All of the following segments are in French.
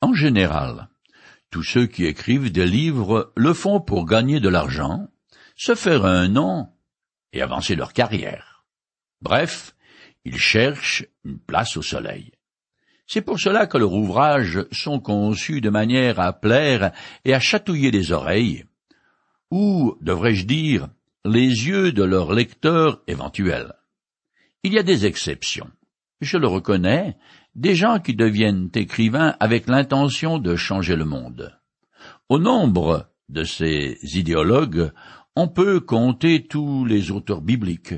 En général, tous ceux qui écrivent des livres le font pour gagner de l'argent, se faire un nom et avancer leur carrière. Bref, ils cherchent une place au soleil. C'est pour cela que leurs ouvrages sont conçus de manière à plaire et à chatouiller les oreilles, ou, devrais-je dire, les yeux de leurs lecteurs éventuels. Il y a des exceptions. Je le reconnais, des gens qui deviennent écrivains avec l'intention de changer le monde. Au nombre de ces idéologues, on peut compter tous les auteurs bibliques.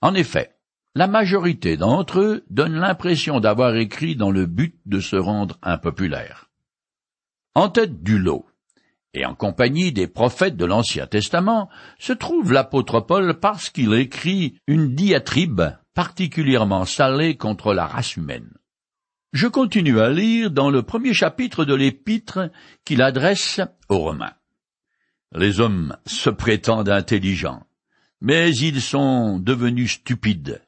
En effet, la majorité d'entre eux donnent l'impression d'avoir écrit dans le but de se rendre impopulaire. En tête du lot, et en compagnie des prophètes de l'Ancien Testament, se trouve l'apôtre Paul parce qu'il écrit une diatribe particulièrement salée contre la race humaine. Je continue à lire dans le premier chapitre de l'épître qu'il adresse aux Romains. Les hommes se prétendent intelligents, mais ils sont devenus stupides.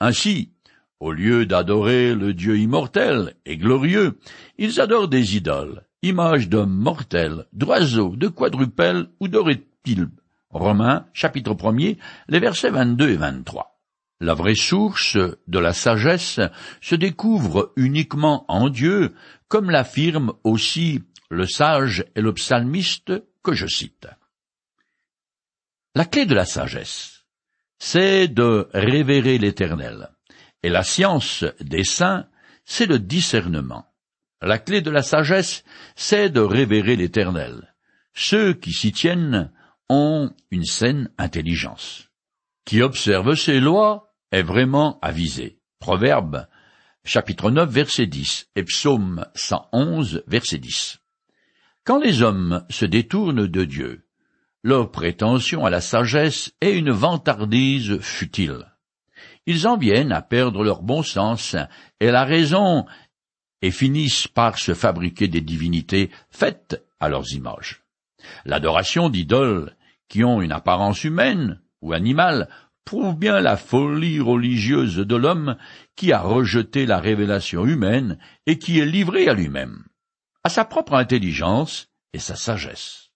Ainsi, au lieu d'adorer le Dieu immortel et glorieux, ils adorent des idoles, images d'hommes mortels, d'oiseaux, de quadrupelles ou de reptiles. Romains, chapitre 1 les versets 22 et 23. La vraie source de la sagesse se découvre uniquement en Dieu, comme l'affirme aussi le sage et le psalmiste que je cite. La clé de la sagesse, c'est de révérer l'Éternel, et la science des saints, c'est le discernement. La clé de la sagesse, c'est de révérer l'Éternel. Ceux qui s'y tiennent ont une saine intelligence. Qui observe ses lois est vraiment avisé. Proverbe, chapitre 9, verset 10, et psaume 111, verset 10. Quand les hommes se détournent de Dieu, leur prétention à la sagesse est une vantardise futile. Ils en viennent à perdre leur bon sens et la raison et finissent par se fabriquer des divinités faites à leurs images. L'adoration d'idoles qui ont une apparence humaine ou animale prouve bien la folie religieuse de l'homme qui a rejeté la révélation humaine et qui est livré à lui-même, à sa propre intelligence et sa sagesse.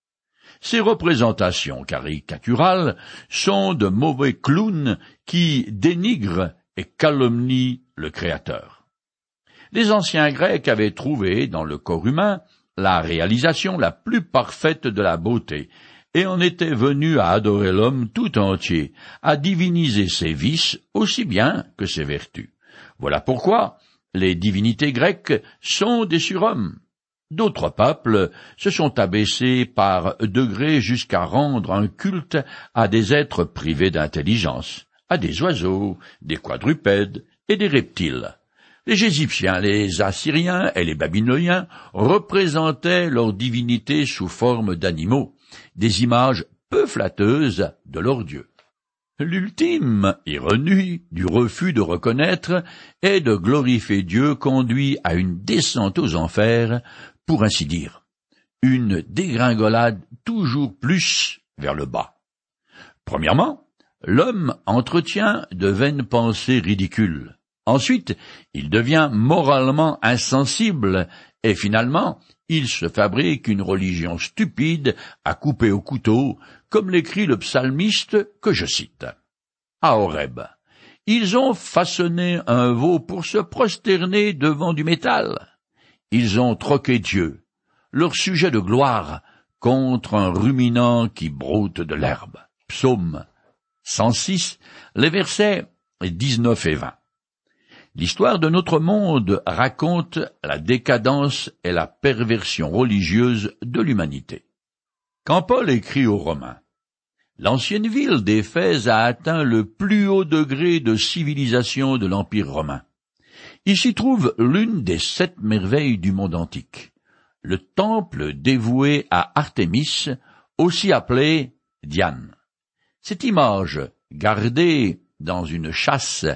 Ces représentations caricaturales sont de mauvais clowns qui dénigrent et calomnient le Créateur. Les anciens Grecs avaient trouvé dans le corps humain la réalisation la plus parfaite de la beauté, et en était venu à adorer l'homme tout entier, à diviniser ses vices aussi bien que ses vertus. Voilà pourquoi les divinités grecques sont des surhommes. D'autres peuples se sont abaissés par degrés jusqu'à rendre un culte à des êtres privés d'intelligence, à des oiseaux, des quadrupèdes et des reptiles. Les Égyptiens, les Assyriens et les Babyloniens représentaient leurs divinités sous forme d'animaux, des images peu flatteuses de leur Dieu. L'ultime ironie du refus de reconnaître et de glorifier Dieu conduit à une descente aux enfers, pour ainsi dire, une dégringolade toujours plus vers le bas. Premièrement, l'homme entretient de vaines pensées ridicules. Ensuite, il devient moralement insensible, et finalement, il se fabrique une religion stupide à couper au couteau, comme l'écrit le psalmiste que je cite. À Horeb, ils ont façonné un veau pour se prosterner devant du métal. Ils ont troqué Dieu, leur sujet de gloire, contre un ruminant qui broute de l'herbe. Psaume 106, les versets 19 et 20. L'histoire de notre monde raconte la décadence et la perversion religieuse de l'humanité. Quand Paul écrit aux Romains, l'ancienne ville d'Éphèse a atteint le plus haut degré de civilisation de l'Empire romain. Il s'y trouve l'une des sept merveilles du monde antique, le temple dévoué à Artémis, aussi appelé Diane. Cette image, gardée dans une chasse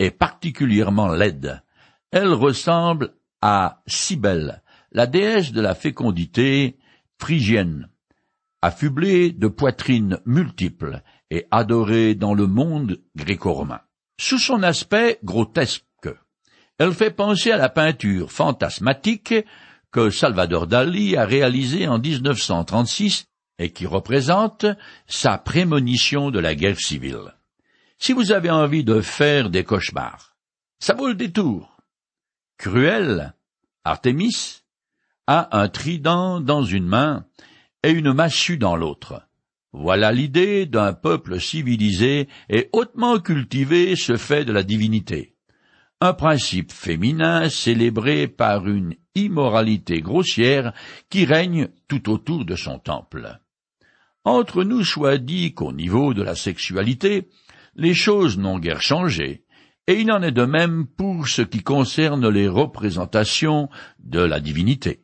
est particulièrement laide. Elle ressemble à Cybèle, la déesse de la fécondité phrygienne, affublée de poitrines multiples et adorée dans le monde gréco-romain. Sous son aspect grotesque, elle fait penser à la peinture fantasmatique que Salvador Dali a réalisé en 1936 et qui représente sa prémonition de la guerre civile. Si vous avez envie de faire des cauchemars, ça vaut le détour. Cruel, Artémis, a un trident dans une main et une massue dans l'autre. Voilà l'idée d'un peuple civilisé et hautement cultivé se fait de la divinité. Un principe féminin célébré par une immoralité grossière qui règne tout autour de son temple. Entre nous soit dit qu'au niveau de la sexualité, les choses n'ont guère changé, et il en est de même pour ce qui concerne les représentations de la divinité.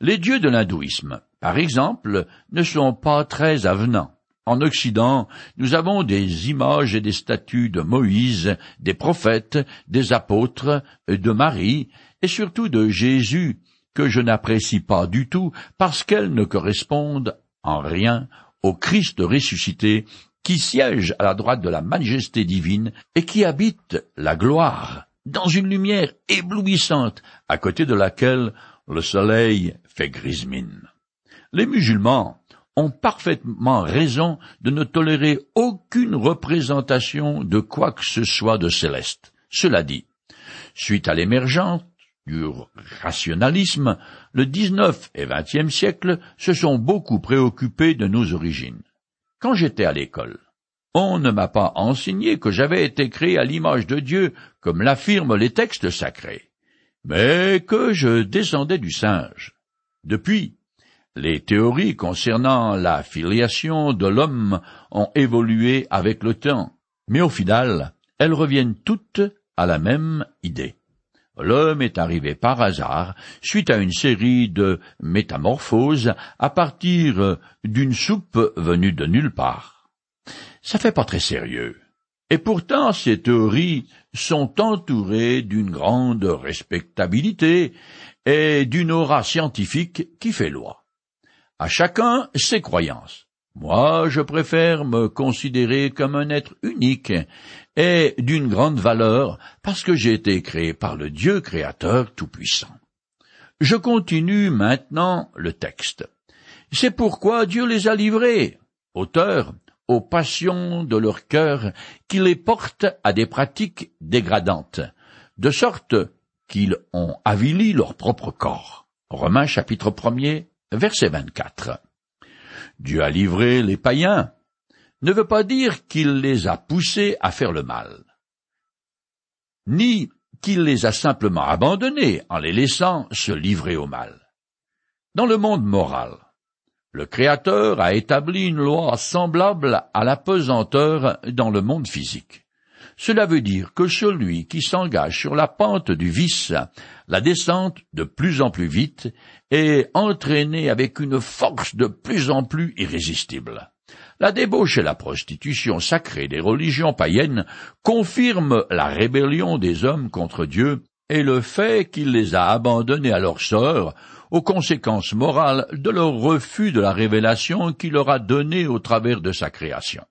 Les dieux de l'hindouisme, par exemple, ne sont pas très avenants. En Occident, nous avons des images et des statues de Moïse, des prophètes, des apôtres, de Marie, et surtout de Jésus, que je n'apprécie pas du tout parce qu'elles ne correspondent en rien au Christ ressuscité qui siège à la droite de la majesté divine et qui habite la gloire dans une lumière éblouissante à côté de laquelle le soleil fait grise mine. Les musulmans ont parfaitement raison de ne tolérer aucune représentation de quoi que ce soit de céleste. Cela dit, suite à l'émergence du rationalisme, le XIXe et XXe siècle se sont beaucoup préoccupés de nos origines. Quand j'étais à l'école, on ne m'a pas enseigné que j'avais été créé à l'image de Dieu, comme l'affirment les textes sacrés, mais que je descendais du singe. Depuis, les théories concernant la filiation de l'homme ont évolué avec le temps, mais au final, elles reviennent toutes à la même idée. L'homme est arrivé par hasard, suite à une série de métamorphoses, à partir d'une soupe venue de nulle part. Ça fait pas très sérieux. Et pourtant ces théories sont entourées d'une grande respectabilité et d'une aura scientifique qui fait loi. À chacun ses croyances. Moi, je préfère me considérer comme un être unique et d'une grande valeur parce que j'ai été créé par le Dieu créateur tout-puissant. Je continue maintenant le texte. C'est pourquoi Dieu les a livrés, auteurs, aux passions de leur cœur qui les portent à des pratiques dégradantes, de sorte qu'ils ont avili leur propre corps. Romains chapitre 1 Verset 24. Dieu a livré les païens ne veut pas dire qu'il les a poussés à faire le mal, ni qu'il les a simplement abandonnés en les laissant se livrer au mal. Dans le monde moral, le Créateur a établi une loi semblable à la pesanteur dans le monde physique. Cela veut dire que celui qui s'engage sur la pente du vice, la descente de plus en plus vite, est entraîné avec une force de plus en plus irrésistible. La débauche et la prostitution sacrée des religions païennes confirment la rébellion des hommes contre Dieu et le fait qu'il les a abandonnés à leur sort aux conséquences morales de leur refus de la révélation qu'il leur a donnée au travers de sa création.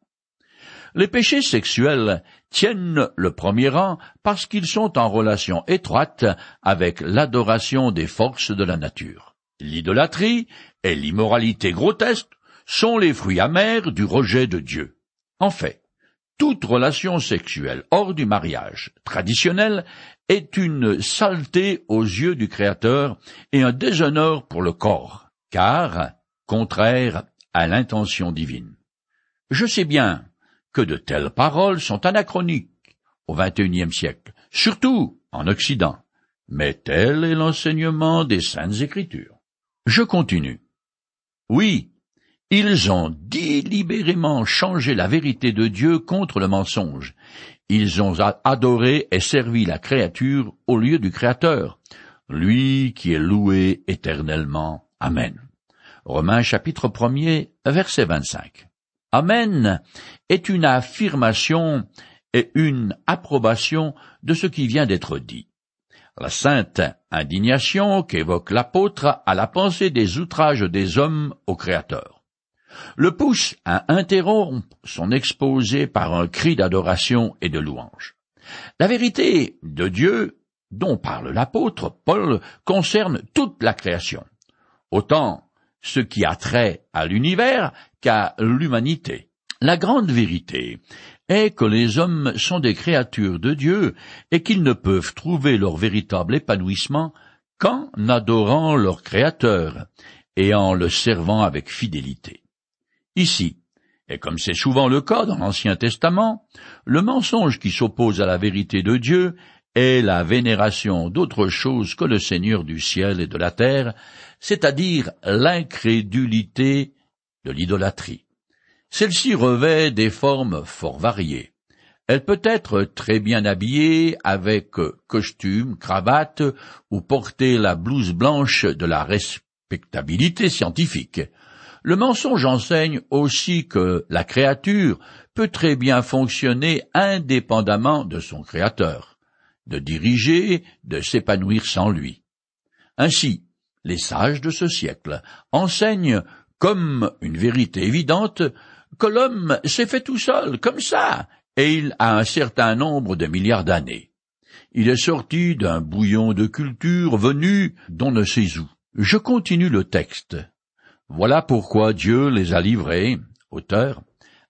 Les péchés sexuels tiennent le premier rang parce qu'ils sont en relation étroite avec l'adoration des forces de la nature. L'idolâtrie et l'immoralité grotesque sont les fruits amers du rejet de Dieu. En fait, toute relation sexuelle hors du mariage traditionnel est une saleté aux yeux du Créateur et un déshonneur pour le corps, car contraire à l'intention divine. Je sais bien que de telles paroles sont anachroniques au XXIe siècle, surtout en Occident, mais tel est l'enseignement des Saintes Écritures. Je continue. Oui, ils ont délibérément changé la vérité de Dieu contre le mensonge. Ils ont adoré et servi la créature au lieu du Créateur, lui qui est loué éternellement. Amen. Romains chapitre 1 verset 25. Amen est une affirmation et une approbation de ce qui vient d'être dit. La sainte indignation qu'évoque l'apôtre à la pensée des outrages des hommes au Créateur le pousse à interrompre son exposé par un cri d'adoration et de louange. La vérité de Dieu dont parle l'apôtre Paul concerne toute la création, autant ce qui a trait à l'univers qu'à l'humanité. La grande vérité est que les hommes sont des créatures de Dieu et qu'ils ne peuvent trouver leur véritable épanouissement qu'en adorant leur Créateur et en le servant avec fidélité. Ici, et comme c'est souvent le cas dans l'Ancien Testament, le mensonge qui s'oppose à la vérité de Dieu est la vénération d'autre chose que le Seigneur du ciel et de la terre, c'est-à-dire l'incrédulité de l'idolâtrie. Celle-ci revêt des formes fort variées. Elle peut être très bien habillée avec costume, cravate ou porter la blouse blanche de la respectabilité scientifique. Le mensonge enseigne aussi que la créature peut très bien fonctionner indépendamment de son créateur, de diriger, de s'épanouir sans lui. Ainsi, les sages de ce siècle enseignent comme une vérité évidente que l'homme s'est fait tout seul, comme ça, et il a un certain nombre de milliards d'années. Il est sorti d'un bouillon de culture venu d'on ne sait où. Je continue le texte. Voilà pourquoi Dieu les a livrés, auteurs,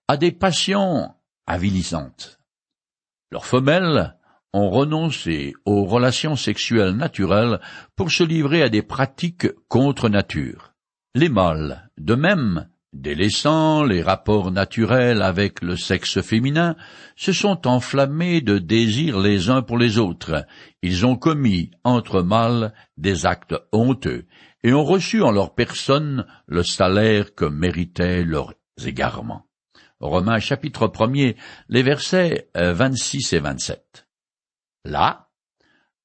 à des passions avilissantes. Leurs femelles ont renoncé aux relations sexuelles naturelles pour se livrer à des pratiques contre nature. Les mâles, de même, délaissant les rapports naturels avec le sexe féminin, se sont enflammés de désirs les uns pour les autres. Ils ont commis entre mâles des actes honteux et ont reçu en leur personne le salaire que méritaient leurs égarements. Romains chapitre 1 les versets 26 euh, et 27. Là,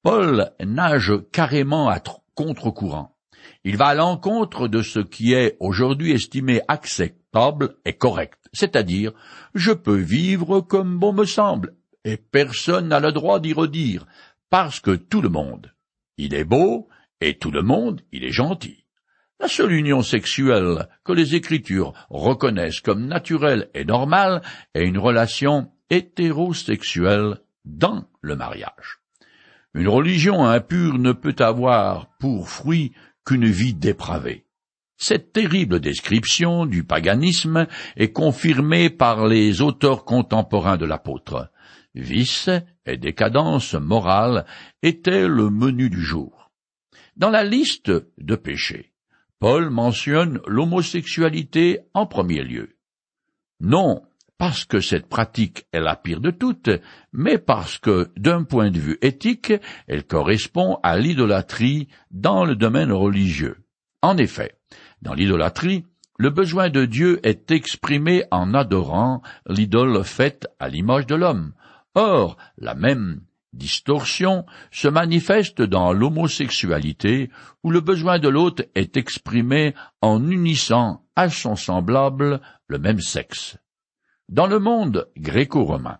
Paul nage carrément à contre-courant. Il va à l'encontre de ce qui est aujourd'hui estimé acceptable et correct, c'est-à-dire je peux vivre comme bon me semble, et personne n'a le droit d'y redire, parce que tout le monde, il est beau, et tout le monde, il est gentil. La seule union sexuelle que les Écritures reconnaissent comme naturelle et normale est une relation hétérosexuelle dans le mariage. Une religion impure ne peut avoir pour fruit qu'une vie dépravée. Cette terrible description du paganisme est confirmée par les auteurs contemporains de l'apôtre. Vice et décadence morale étaient le menu du jour. Dans la liste de péchés, Paul mentionne l'homosexualité en premier lieu. Non parce que cette pratique est la pire de toutes, mais parce que, d'un point de vue éthique, elle correspond à l'idolâtrie dans le domaine religieux. En effet, dans l'idolâtrie, le besoin de Dieu est exprimé en adorant l'idole faite à l'image de l'homme. Or, la même distorsion se manifeste dans l'homosexualité où le besoin de l'autre est exprimé en unissant à son semblable le même sexe. Dans le monde gréco-romain,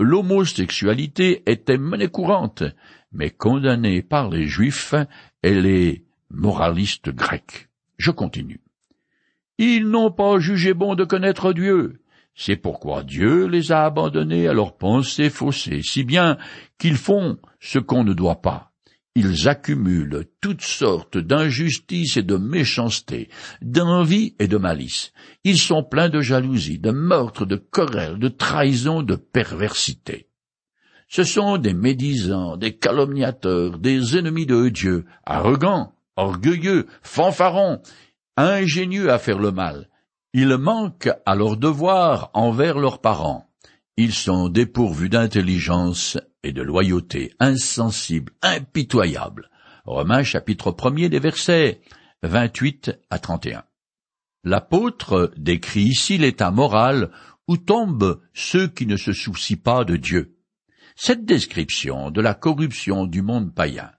l'homosexualité était monnaie courante, mais condamnée par les juifs et les moralistes grecs. Je continue. Ils n'ont pas jugé bon de connaître Dieu, c'est pourquoi Dieu les a abandonnés à leurs pensées faussées, si bien qu'ils font ce qu'on ne doit pas. Ils accumulent toutes sortes d'injustices et de méchanceté, d'envie et de malice. Ils sont pleins de jalousie, de meurtre, de querelles, de trahison, de perversité. Ce sont des médisants, des calomniateurs, des ennemis de Dieu, arrogants, orgueilleux, fanfarons, ingénieux à faire le mal, ils manquent à leur devoir envers leurs parents. Ils sont dépourvus d'intelligence et de loyauté, insensibles, impitoyables. Romains chapitre 1 des versets 28 à 31. L'apôtre décrit ici l'état moral où tombent ceux qui ne se soucient pas de Dieu. Cette description de la corruption du monde païen,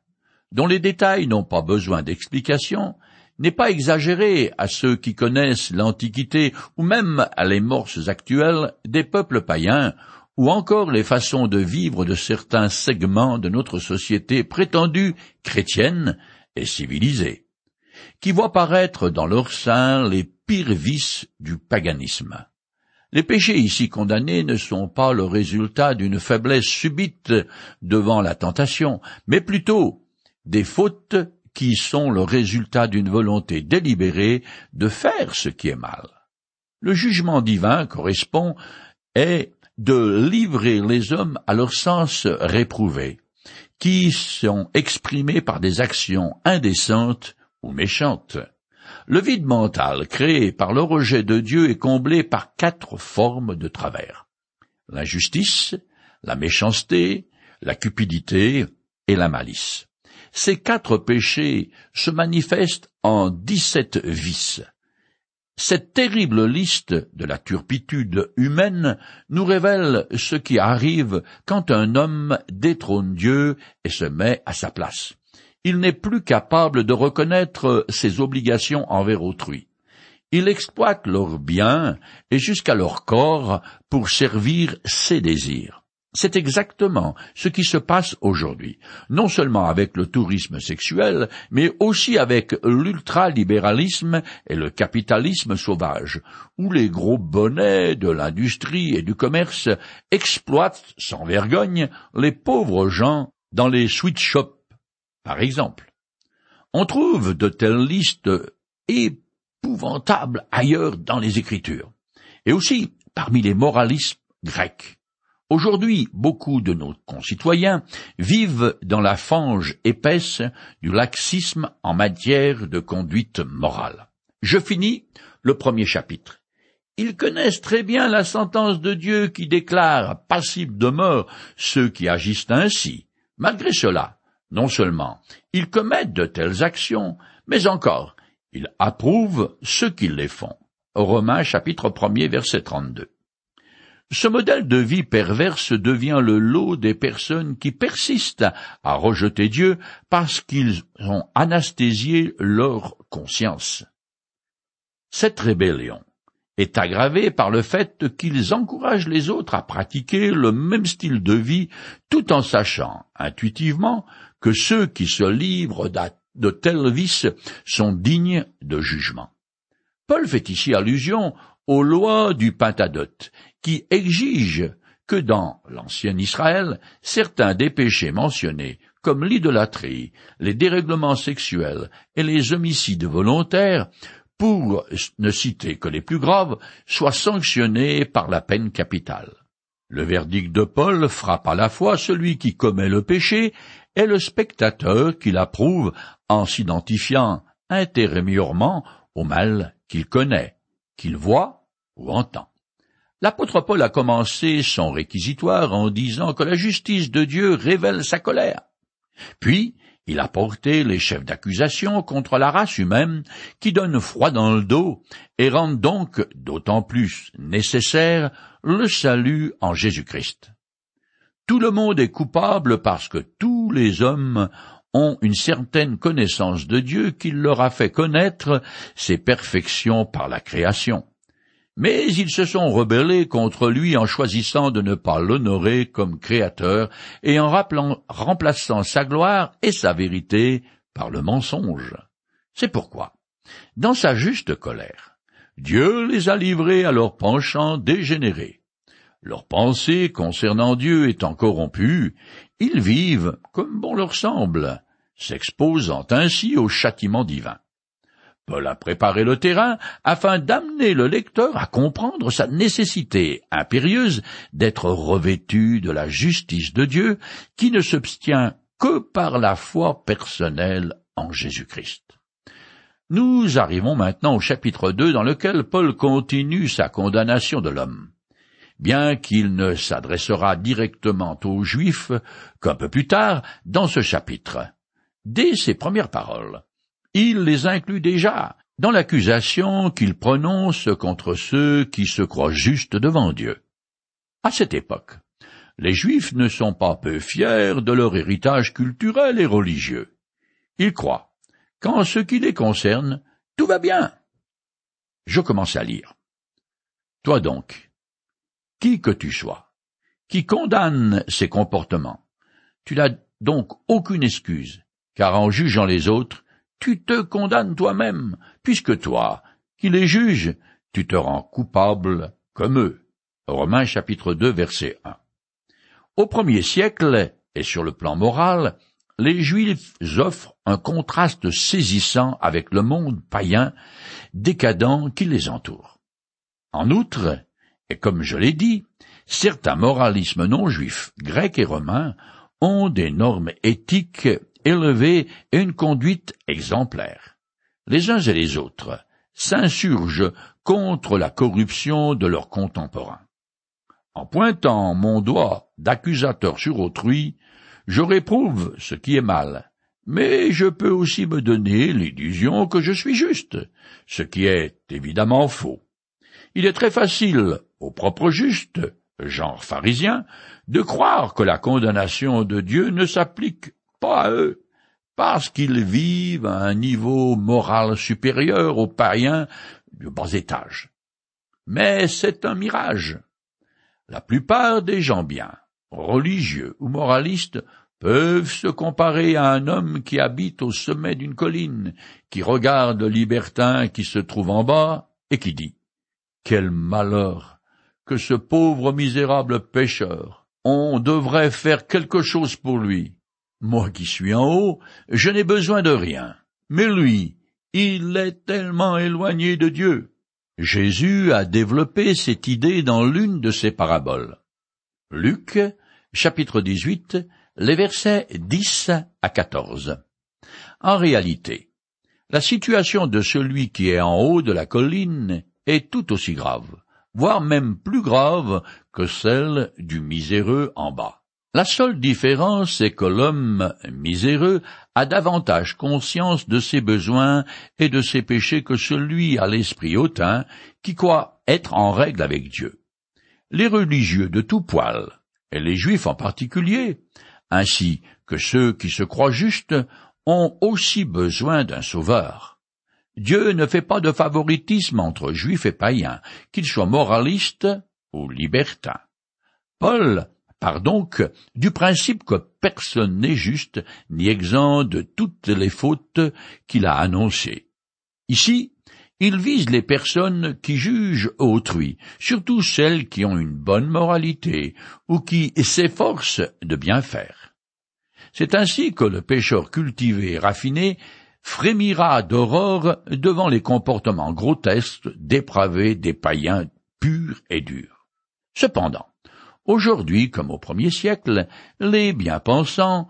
dont les détails n'ont pas besoin d'explication, n'est pas exagéré à ceux qui connaissent l'Antiquité ou même à les morses actuelles des peuples païens ou encore les façons de vivre de certains segments de notre société prétendue chrétienne et civilisée, qui voient paraître dans leur sein les pires vices du paganisme. Les péchés ici condamnés ne sont pas le résultat d'une faiblesse subite devant la tentation, mais plutôt des fautes qui sont le résultat d'une volonté délibérée de faire ce qui est mal. Le jugement divin correspond est de livrer les hommes à leur sens réprouvé, qui sont exprimés par des actions indécentes ou méchantes. Le vide mental créé par le rejet de Dieu est comblé par quatre formes de travers. L'injustice, la méchanceté, la cupidité et la malice. Ces quatre péchés se manifestent en dix-sept vices. Cette terrible liste de la turpitude humaine nous révèle ce qui arrive quand un homme détrône Dieu et se met à sa place. Il n'est plus capable de reconnaître ses obligations envers autrui. Il exploite leurs biens et jusqu'à leur corps pour servir ses désirs. C'est exactement ce qui se passe aujourd'hui, non seulement avec le tourisme sexuel, mais aussi avec l'ultralibéralisme et le capitalisme sauvage, où les gros bonnets de l'industrie et du commerce exploitent sans vergogne les pauvres gens dans les sweet shops, par exemple. On trouve de telles listes épouvantables ailleurs dans les Écritures, et aussi parmi les moralistes grecs Aujourd'hui, beaucoup de nos concitoyens vivent dans la fange épaisse du laxisme en matière de conduite morale. Je finis le premier chapitre. Ils connaissent très bien la sentence de Dieu qui déclare passible de mort ceux qui agissent ainsi. Malgré cela, non seulement ils commettent de telles actions, mais encore ils approuvent ceux qui les font. Romains chapitre 1 verset 32. Ce modèle de vie perverse devient le lot des personnes qui persistent à rejeter Dieu parce qu'ils ont anesthésié leur conscience. Cette rébellion est aggravée par le fait qu'ils encouragent les autres à pratiquer le même style de vie tout en sachant intuitivement que ceux qui se livrent de tels vices sont dignes de jugement. Paul fait ici allusion aux lois du Pentadote qui exige que dans l'ancien Israël, certains des péchés mentionnés, comme l'idolâtrie, les dérèglements sexuels et les homicides volontaires, pour ne citer que les plus graves, soient sanctionnés par la peine capitale. Le verdict de Paul frappe à la fois celui qui commet le péché et le spectateur qui l'approuve en s'identifiant intérieurement au mal qu'il connaît, qu'il voit ou entend. L'apôtre Paul a commencé son réquisitoire en disant que la justice de Dieu révèle sa colère. Puis, il a porté les chefs d'accusation contre la race humaine qui donne froid dans le dos et rend donc d'autant plus nécessaire le salut en Jésus-Christ. Tout le monde est coupable parce que tous les hommes ont une certaine connaissance de Dieu qui leur a fait connaître ses perfections par la création mais ils se sont rebellés contre lui en choisissant de ne pas l'honorer comme créateur et en remplaçant sa gloire et sa vérité par le mensonge. C'est pourquoi, dans sa juste colère, Dieu les a livrés à leurs penchants dégénérés. Leurs pensées concernant Dieu étant corrompues, ils vivent comme bon leur semble, s'exposant ainsi au châtiment divin. Paul a préparé le terrain afin d'amener le lecteur à comprendre sa nécessité impérieuse d'être revêtu de la justice de Dieu qui ne s'obtient que par la foi personnelle en Jésus-Christ. Nous arrivons maintenant au chapitre 2 dans lequel Paul continue sa condamnation de l'homme. Bien qu'il ne s'adressera directement aux Juifs qu'un peu plus tard dans ce chapitre. Dès ses premières paroles, il les inclut déjà dans l'accusation qu'il prononce contre ceux qui se croient justes devant Dieu. À cette époque, les Juifs ne sont pas peu fiers de leur héritage culturel et religieux. Ils croient qu'en ce qui les concerne, tout va bien. Je commence à lire. Toi donc, qui que tu sois, qui condamne ces comportements, tu n'as donc aucune excuse, car en jugeant les autres, tu te condamnes toi-même, puisque toi, qui les juges, tu te rends coupable comme eux. Romains chapitre 2 verset 1. Au premier siècle, et sur le plan moral, les Juifs offrent un contraste saisissant avec le monde païen décadent qui les entoure. En outre, et comme je l'ai dit, certains moralismes non juifs, grecs et romains, ont des normes éthiques élevées et une conduite exemplaire. Les uns et les autres s'insurgent contre la corruption de leurs contemporains. En pointant mon doigt d'accusateur sur autrui, je réprouve ce qui est mal, mais je peux aussi me donner l'illusion que je suis juste, ce qui est évidemment faux. Il est très facile aux propres justes, genre pharisien, de croire que la condamnation de Dieu ne s'applique pas à eux, parce qu'ils vivent à un niveau moral supérieur aux païens du bas étage. Mais c'est un mirage. La plupart des gens bien, religieux ou moralistes, peuvent se comparer à un homme qui habite au sommet d'une colline, qui regarde le libertin qui se trouve en bas, et qui dit Quel malheur que ce pauvre misérable pécheur. On devrait faire quelque chose pour lui. Moi qui suis en haut, je n'ai besoin de rien. Mais lui, il est tellement éloigné de Dieu. Jésus a développé cette idée dans l'une de ses paraboles. Luc, chapitre 18, les versets 10 à 14. En réalité, la situation de celui qui est en haut de la colline est tout aussi grave, voire même plus grave que celle du miséreux en bas. La seule différence est que l'homme miséreux a davantage conscience de ses besoins et de ses péchés que celui à l'esprit hautain qui croit être en règle avec Dieu. Les religieux de tout poil, et les juifs en particulier, ainsi que ceux qui se croient justes, ont aussi besoin d'un sauveur. Dieu ne fait pas de favoritisme entre juifs et païens, qu'ils soient moralistes ou libertins. Paul part donc du principe que personne n'est juste ni exempt de toutes les fautes qu'il a annoncées. Ici, il vise les personnes qui jugent autrui, surtout celles qui ont une bonne moralité ou qui s'efforcent de bien faire. C'est ainsi que le pécheur cultivé et raffiné frémira d'aurore devant les comportements grotesques, dépravés des païens purs et durs. Cependant, Aujourd'hui, comme au premier siècle, les bien-pensants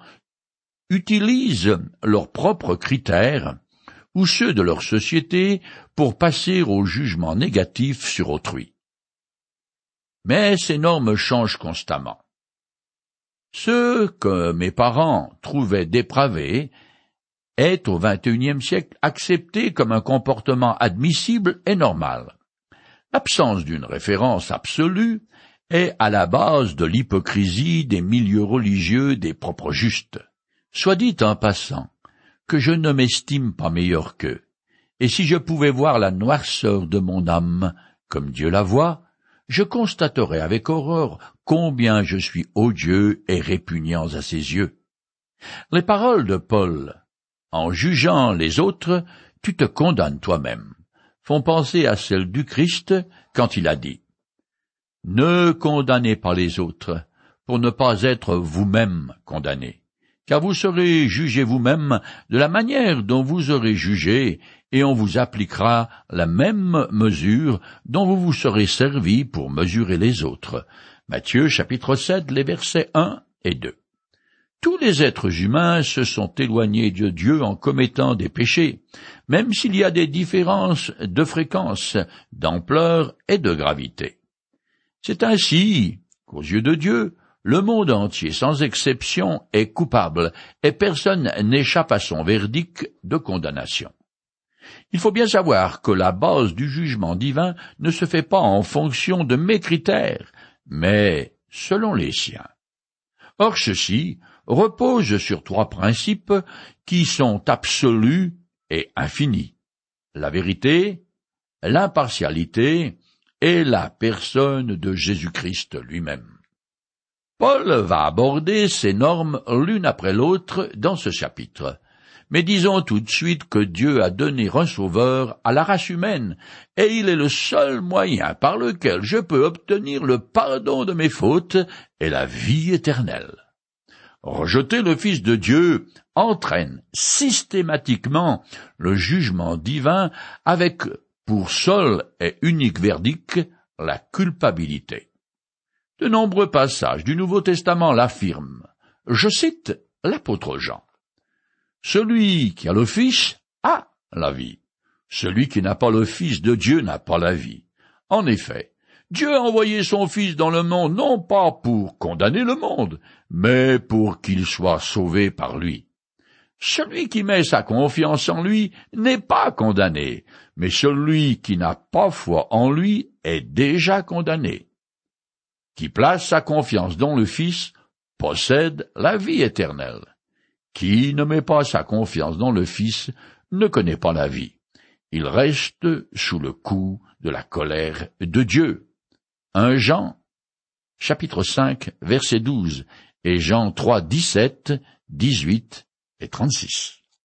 utilisent leurs propres critères ou ceux de leur société pour passer au jugement négatif sur autrui. Mais ces normes changent constamment. Ce que mes parents trouvaient dépravé est au XXIe siècle accepté comme un comportement admissible et normal. L'absence d'une référence absolue est à la base de l'hypocrisie des milieux religieux des propres justes. Soit dit en passant, que je ne m'estime pas meilleur qu'eux, et si je pouvais voir la noirceur de mon âme comme Dieu la voit, je constaterais avec horreur combien je suis odieux et répugnant à ses yeux. Les paroles de Paul, en jugeant les autres, tu te condamnes toi-même, font penser à celles du Christ quand il a dit ne condamnez pas les autres, pour ne pas être vous-même condamnés, car vous serez jugés vous-même de la manière dont vous aurez jugé, et on vous appliquera la même mesure dont vous vous serez servi pour mesurer les autres. Matthieu chapitre 7, les versets 1 et 2. Tous les êtres humains se sont éloignés de Dieu en commettant des péchés, même s'il y a des différences de fréquence, d'ampleur et de gravité. C'est ainsi qu'aux yeux de Dieu, le monde entier, sans exception, est coupable, et personne n'échappe à son verdict de condamnation. Il faut bien savoir que la base du jugement divin ne se fait pas en fonction de mes critères, mais selon les siens. Or ceci repose sur trois principes qui sont absolus et infinis. La vérité, l'impartialité et la personne de Jésus-Christ lui-même. Paul va aborder ces normes l'une après l'autre dans ce chapitre, Mais disons tout de suite que Dieu a donné un sauveur à la race humaine, et il est le seul moyen par lequel je peux obtenir le pardon de mes fautes et la vie éternelle. Rejeter le Fils de Dieu entraîne systématiquement le jugement divin avec pour seul et unique verdict la culpabilité. De nombreux passages du Nouveau Testament l'affirment. Je cite l'apôtre Jean. Celui qui a le Fils a la vie. Celui qui n'a pas le Fils de Dieu n'a pas la vie. En effet, Dieu a envoyé son Fils dans le monde non pas pour condamner le monde, mais pour qu'il soit sauvé par lui. Celui qui met sa confiance en lui n'est pas condamné, mais celui qui n'a pas foi en lui est déjà condamné. Qui place sa confiance dans le Fils possède la vie éternelle. Qui ne met pas sa confiance dans le Fils ne connaît pas la vie. Il reste sous le coup de la colère de Dieu. 1 Jean, chapitre 5, verset 12, et Jean 3, 17, 18 et 36.